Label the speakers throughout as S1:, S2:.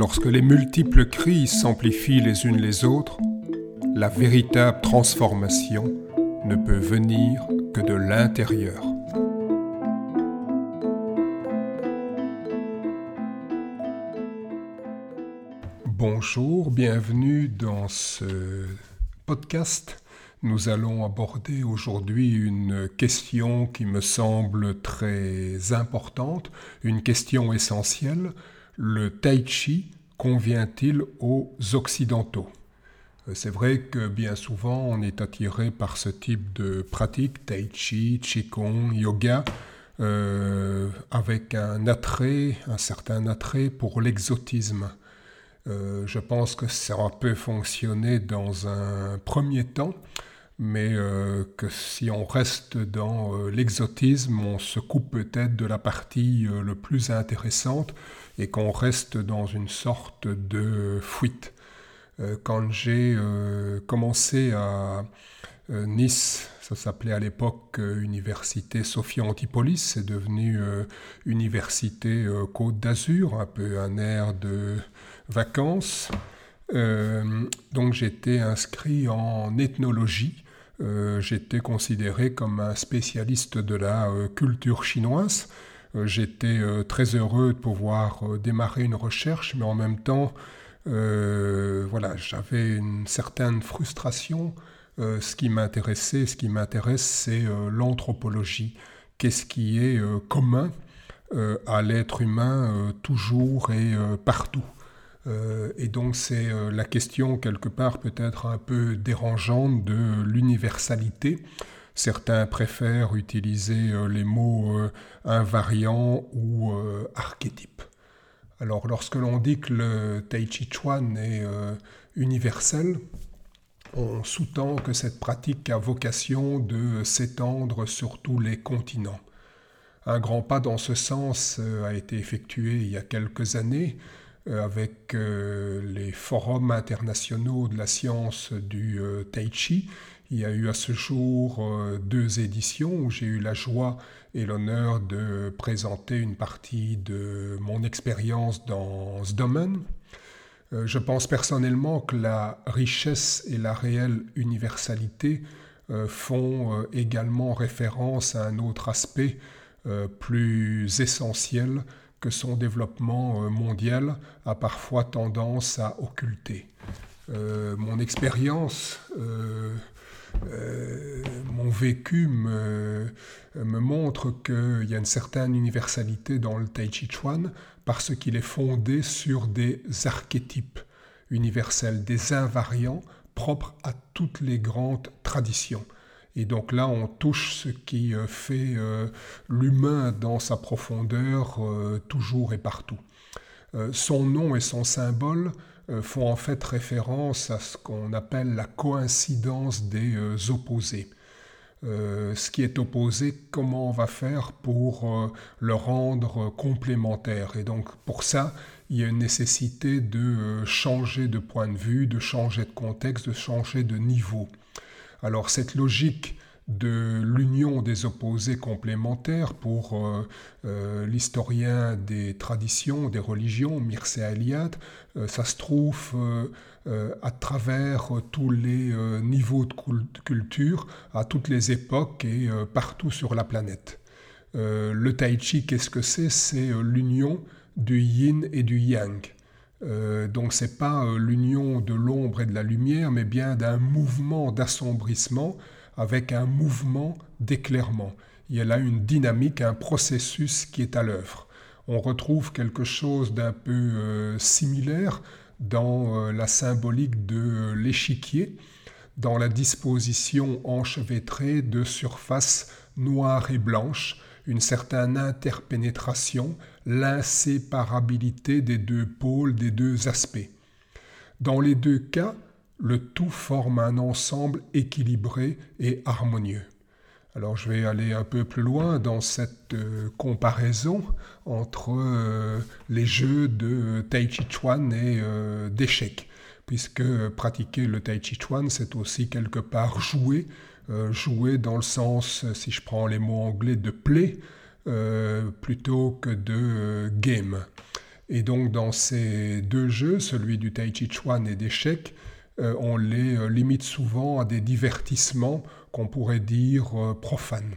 S1: Lorsque les multiples crises s'amplifient les unes les autres, la véritable transformation ne peut venir que de l'intérieur. Bonjour, bienvenue dans ce podcast. Nous allons aborder aujourd'hui une question qui me semble très importante, une question essentielle. Le tai chi convient-il aux Occidentaux? Euh, C'est vrai que bien souvent on est attiré par ce type de pratique, tai chi, qigong, yoga, euh, avec un attrait, un certain attrait pour l'exotisme. Euh, je pense que ça peut fonctionner dans un premier temps, mais euh, que si on reste dans euh, l'exotisme, on se coupe peut-être de la partie le plus intéressante et qu'on reste dans une sorte de fuite. quand j'ai commencé à Nice, ça s'appelait à l'époque Université Sophia Antipolis, c'est devenu Université Côte d'Azur, un peu un air de vacances. Euh, donc j'étais inscrit en ethnologie. Euh, j'étais considéré comme un spécialiste de la euh, culture chinoise. J'étais très heureux de pouvoir démarrer une recherche, mais en même temps, voilà, j'avais une certaine frustration. ce qui m'intéressait, ce qui m'intéresse, c'est l'anthropologie. Qu'est-ce qui est commun à l'être humain toujours et partout? Euh, et donc c'est euh, la question quelque part peut-être un peu dérangeante de l'universalité. Certains préfèrent utiliser euh, les mots invariants ou archétypes. Alors lorsque l'on dit que le Tai Chi Chuan est universel, on sous-tend que cette pratique a vocation de s'étendre sur tous les continents. Un grand pas dans ce sens a été effectué il y a quelques années avec euh, les forums internationaux de la science du euh, Tai Chi. Il y a eu à ce jour deux éditions où j'ai eu la joie et l'honneur de présenter une partie de mon expérience dans ce domaine. Je pense personnellement que la richesse et la réelle universalité font également référence à un autre aspect plus essentiel que son développement euh, mondial a parfois tendance à occulter. Euh, mon expérience, euh, mon vécu me, me montre qu'il y a une certaine universalité dans le Tai Chi Chuan parce qu'il est fondé sur des archétypes universels, des invariants propres à toutes les grandes traditions. Et donc là, on touche ce qui euh, fait euh, l'humain dans sa profondeur euh, toujours et partout. son nom et son symbole font en fait référence à ce qu'on appelle la coïncidence des opposés. ce qui est opposé, comment on va faire pour le rendre complémentaire? Et donc pour ça, il y a une nécessité de changer de point de vue, de changer de contexte, de changer de niveau. Alors cette logique de l'union des opposés complémentaires pour euh, euh, l'historien des traditions, des religions, Mircea Eliade, euh, ça se trouve à travers tous les niveaux de culture, à toutes les époques et partout sur la planète. le tai chi, qu'est-ce que c'est? C'est l'union du yin et du yang. Euh, donc c'est pas euh, l'union de l'ombre et de la lumière, mais bien d'un mouvement d'assombrissement avec un mouvement d'éclairement. Il y a là une dynamique, un processus qui est à l'œuvre. On retrouve quelque chose d'un peu euh, similaire dans la symbolique de l'échiquier, dans la disposition enchevêtrée de surfaces noires et blanches, une certaine interpénétration, l'inséparabilité des deux pôles, des deux aspects. Dans les deux cas, le tout forme un ensemble équilibré et harmonieux. Alors je vais aller un peu plus loin dans cette euh, comparaison entre euh, les jeux de Tai Chi Chuan et euh, d'échecs, puisque pratiquer le Tai Chi Chuan, c'est aussi quelque part jouer jouer dans le sens, si je prends les mots anglais, de play euh, plutôt que de euh, game. Et donc dans ces deux jeux, celui du Tai Chi Chuan et d'échecs, euh, on les euh, limite souvent à des divertissements qu'on pourrait dire euh, profanes.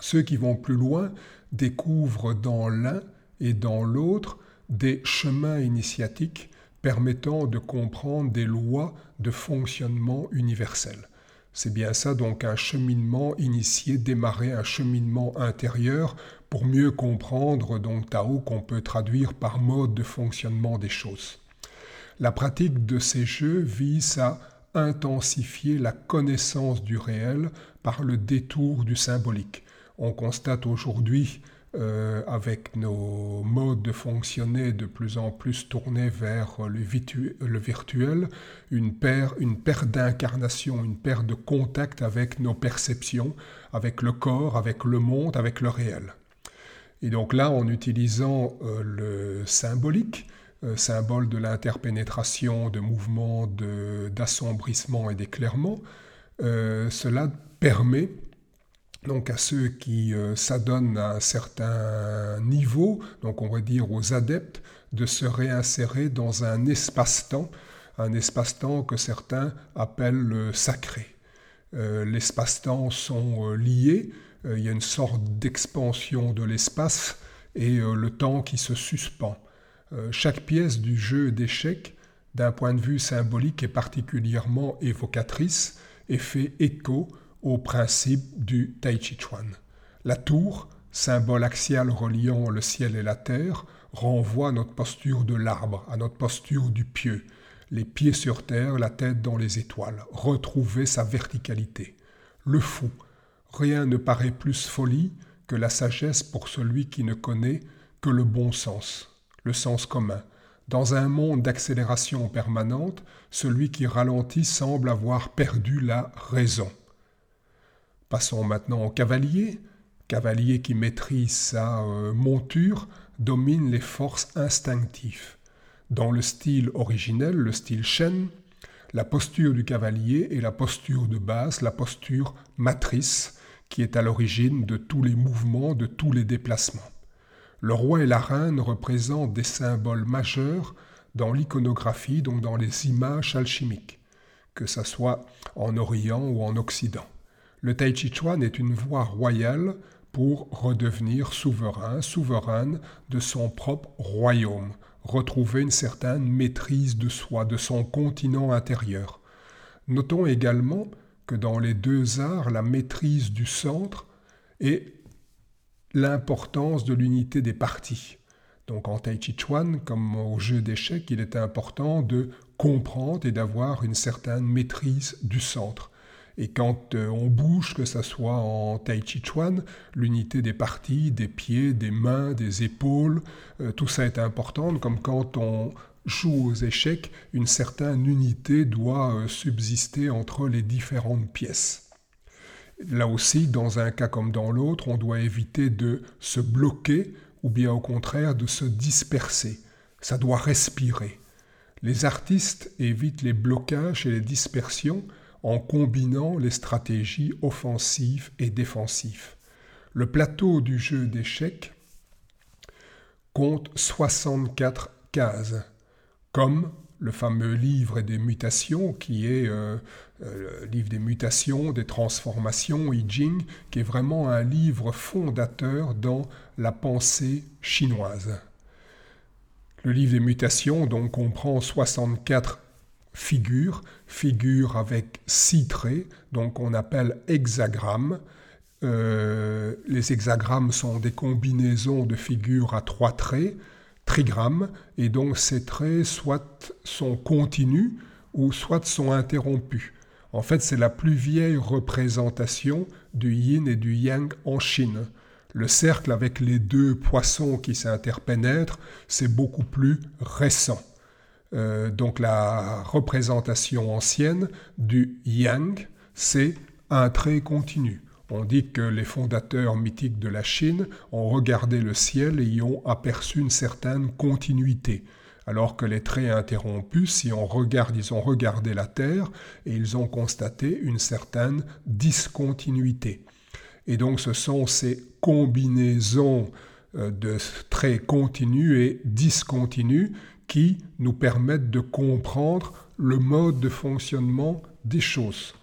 S1: Ceux qui vont plus loin découvrent dans l'un et dans l'autre des chemins initiatiques permettant de comprendre des lois de fonctionnement universel. C'est bien ça donc un cheminement initié, démarrer un cheminement intérieur pour mieux comprendre donc Tao qu'on peut traduire par mode de fonctionnement des choses. La pratique de ces jeux vise à intensifier la connaissance du réel par le détour du symbolique. On constate aujourd'hui euh, avec nos modes de fonctionner de plus en plus tournés vers le, virtuel, une, paire, une d'incarnation, une perte de contact avec nos perceptions, avec le corps, avec le monde, avec le réel. Et donc là, en utilisant euh, le symbolique, euh, symbole de l'interpénétration, de mouvements, d'assombrissement et d'éclairement, cela permet donc à ceux qui s'adonnent à un certain niveau, donc on va dire aux adeptes, de se réinsérer dans un espace-temps, un espace-temps que certains appellent sacré. L'espace-temps sont liés, euh, il y a une sorte d'expansion de l'espace et euh, le temps qui se suspend. Euh, chaque pièce du jeu d'échecs, d'un point de vue symbolique, est particulièrement évocatrice et fait écho au principe du Tai Chi Chuan. La tour, symbole axial reliant le ciel et la terre, renvoie à notre posture de l'arbre, à notre posture du pieu, les pieds sur terre, la tête dans les étoiles, retrouver sa verticalité. Le fou, Rien ne paraît plus folie que la sagesse pour celui qui ne connaît que le bon sens, le sens commun. Dans un monde d'accélération permanente, celui qui ralentit semble avoir perdu la raison. Passons maintenant au cavalier. Cavalier qui maîtrise sa euh, monture domine les forces instinctives. Dans le style originel, le style Shen, la posture du cavalier est la posture de base, la posture matrice, qui est à l'origine de tous les mouvements, de tous les déplacements. Le roi et la reine représentent des symboles majeurs dans l'iconographie, donc dans les images alchimiques, que ce soit en Orient ou en Occident. Le Tai Chi Chuan est une voie royale pour redevenir souverain, souveraine de son propre royaume, retrouver une certaine maîtrise de soi, de son continent intérieur. Notons également que dans les deux arts, la maîtrise du centre et l'importance de l'unité des parties. Donc en Tai Chi Chuan, comme au jeu d'échecs, il est important de comprendre et d'avoir une certaine maîtrise du centre. Et quand euh, on bouge, que ce soit en Tai Chi Chuan, l'unité des parties, des pieds, des mains, des épaules, euh, tout ça est important, comme quand on joue aux échecs, une certaine unité doit euh, subsister entre les différentes pièces. Là aussi, dans un cas comme dans l'autre, on doit éviter de se bloquer ou bien au contraire de se disperser. Ça doit respirer. Les artistes évitent les blocages et les dispersions en combinant les stratégies offensives et défensives. Le plateau du jeu d'échecs compte 64 cases comme le fameux livre des mutations, qui est euh, euh, le livre des mutations, des transformations, I Ching, qui est vraiment un livre fondateur dans la pensée chinoise. Le livre des mutations donc comprend 64 figures, figures avec six traits, donc on appelle hexagrammes. Euh, les hexagrammes sont des combinaisons de figures à trois traits trigramme, et donc ces traits soit sont continus ou soit sont interrompus. En fait, c'est la plus vieille représentation du yin et du yang en Chine. Le cercle avec les deux poissons qui s'interpénètrent, c'est beaucoup plus récent. Euh, donc la représentation ancienne du yang, c'est un trait continu. On dit que les fondateurs mythiques de la Chine ont regardé le ciel et y ont aperçu une certaine continuité. Alors que les traits interrompus, si on regarde, ils ont regardé la Terre et ils ont constaté une certaine discontinuité. Et donc ce sont ces combinaisons de traits continus et discontinus qui nous permettent de comprendre le mode de fonctionnement des choses.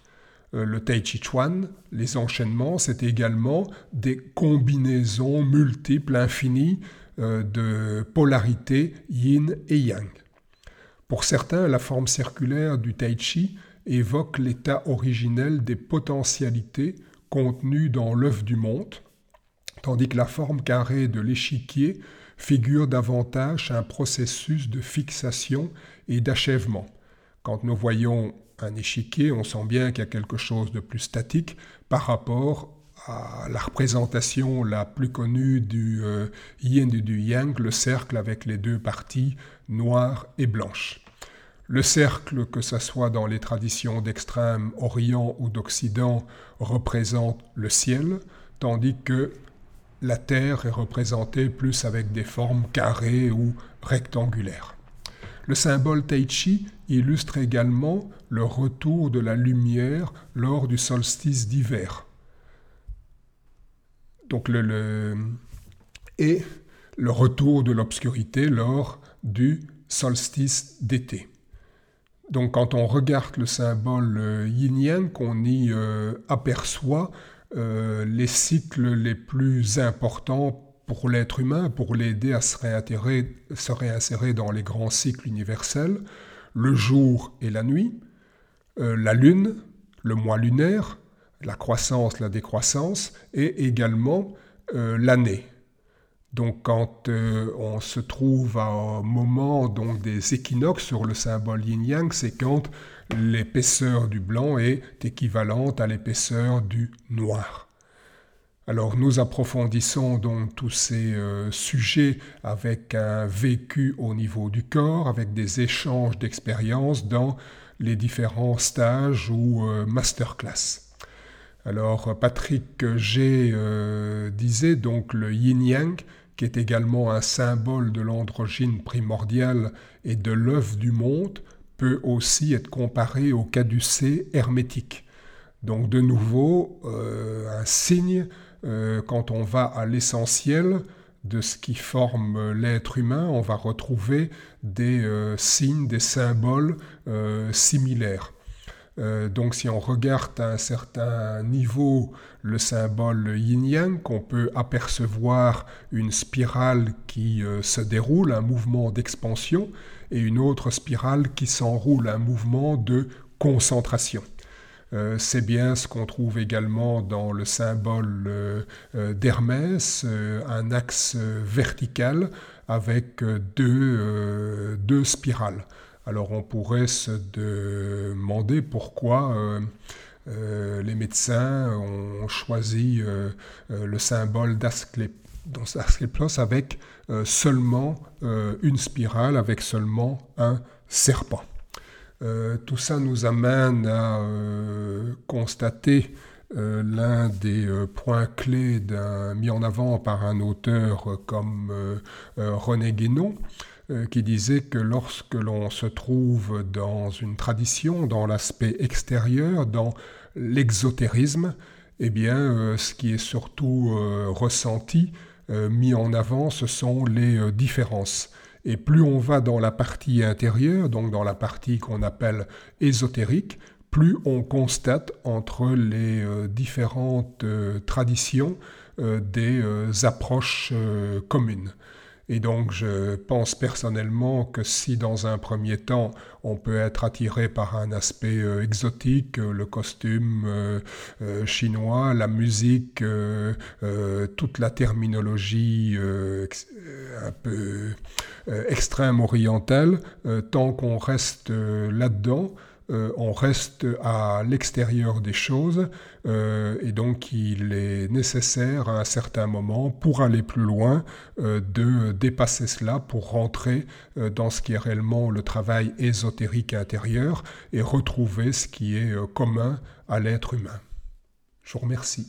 S1: Euh, le Tai Chi Chuan, les enchaînements, c'est également des combinaisons multiples, infinies euh, de polarités yin et yang. Pour certains, la forme circulaire du Tai Chi évoque l'état originel des potentialités contenues dans l'œuf du monde, tandis que la forme carrée de l'échiquier figure davantage un processus de fixation et d'achèvement. Quand nous voyons un échiquier, on sent bien qu'il y a quelque chose de plus statique par rapport à la représentation la plus connue du euh, yin et du yang, le cercle avec les deux parties noires et blanches. Le cercle, que ce soit dans les traditions d'extrême Orient ou d'Occident, représente le ciel, tandis que la Terre est représentée plus avec des formes carrées ou rectangulaires. Le symbole Taichi illustre également le retour de la lumière lors du solstice d'hiver. Donc le, et le retour de l'obscurité lors du solstice d'été. Donc quand on regarde le symbole euh, yin-yang, on y euh, aperçoit euh, les cycles les plus importants pour l'être humain, pour l'aider à se réinsérer, dans les grands cycles universels, le jour et la nuit, euh, la lune, le mois lunaire, la croissance, la décroissance, et également euh, l'année. Donc quand on se trouve à un moment donc, des équinoxes sur le symbole yin-yang, c'est quand l'épaisseur du blanc est équivalente à l'épaisseur du noir. Alors nous approfondissons donc tous ces euh, sujets avec un vécu au niveau du corps, avec des échanges d'expériences dans les différents stages ou euh, masterclass. Alors Patrick G euh, disait donc le yin-yang, qui est également un symbole de l'androgyne primordial et de l'œuf du monde, peut aussi être comparé au caducée hermétique. Donc de nouveau, un signe euh, quand on va à l'essentiel de ce qui forme l'être humain, on va retrouver des euh, signes, des symboles euh, donc si on regarde à un certain niveau le symbole yin-yang, on peut apercevoir une spirale qui se déroule, un mouvement d'expansion, et une autre spirale qui s'enroule, un mouvement de concentration. Euh, c'est bien ce qu'on trouve également dans le symbole euh, euh, d'Hermès, un axe vertical avec deux, spirales. Alors on pourrait se demander pourquoi les médecins ont choisi le symbole d'Ascleplos avec seulement une spirale, avec seulement un serpent. Euh, tout ça nous amène à euh, constater euh, l'un des points clés mis en avant par un auteur comme René Guénon, qui disait que lorsque l'on se trouve dans une tradition, dans l'aspect extérieur, dans l'exotérisme, eh bien, ce qui est surtout ressenti, mis en avant, ce sont les différences. Et plus on va dans la partie intérieure, donc dans la partie qu'on appelle ésotérique, plus on constate entre les euh, différentes euh, traditions euh, des approches communes. Et donc je pense personnellement que si dans un premier temps on peut être attiré par un aspect exotique, le costume chinois, la musique, toute la terminologie un peu euh, extrême orientale, euh, tant qu'on reste euh, on reste à l'extérieur des choses et donc il est nécessaire à un certain moment, pour aller plus loin, de dépasser cela pour rentrer dans ce qui est réellement le travail ésotérique intérieur et retrouver ce qui est commun à l'être humain. Je vous remercie.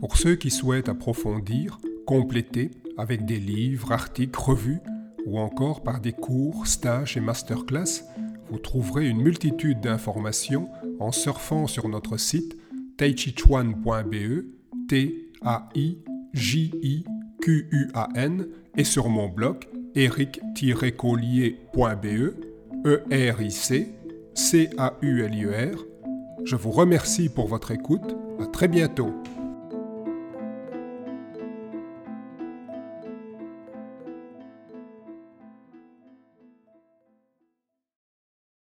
S1: Pour ceux qui souhaitent approfondir, complété avec des livres, articles, revues ou encore par des cours, stages et masterclass, vous trouverez une multitude d'informations en surfant sur notre site taichichuan.be, t a i j i q u a n et sur mon blog eric-collier.be, E-R-I-C-C-A-U-L-I-R. Je vous remercie pour votre écoute. À très bientôt.